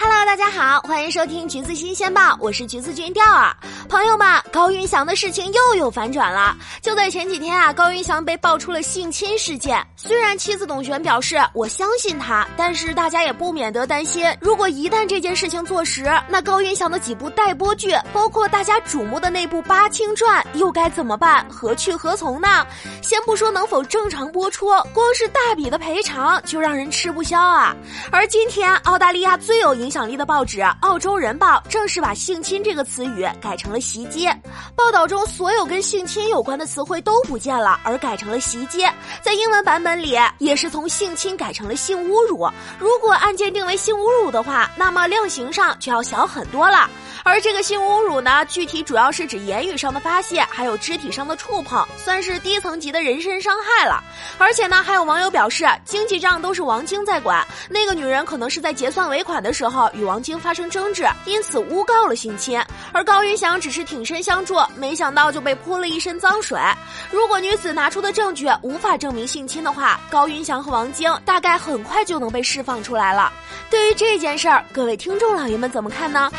Hello，大家好，欢迎收听橘子新鲜报，我是橘子君钓儿。朋友们，高云翔的事情又有反转了。就在前几天啊，高云翔被爆出了性侵事件。虽然妻子董璇表示我相信他，但是大家也不免得担心，如果一旦这件事情坐实，那高云翔的几部待播剧，包括大家瞩目的那部《八清传》，又该怎么办？何去何从呢？先不说能否正常播出，光是大笔的赔偿就让人吃不消啊。而今天，澳大利亚最有影影响力的报纸《澳洲人报》正式把“性侵”这个词语改成了。袭击报道中，所有跟性侵有关的词汇都不见了，而改成了袭击。在英文版本里，也是从性侵改成了性侮辱。如果案件定为性侮辱的话，那么量刑上就要小很多了。而这个性侮辱呢，具体主要是指言语上的发泄，还有肢体上的触碰，算是低层级的人身伤害了。而且呢，还有网友表示，经济账都是王晶在管，那个女人可能是在结算尾款的时候与王晶发生争执，因此诬告了性侵。而高云翔只是挺身相助，没想到就被泼了一身脏水。如果女子拿出的证据无法证明性侵的话，高云翔和王晶大概很快就能被释放出来了。对于这件事儿，各位听众老爷们怎么看呢？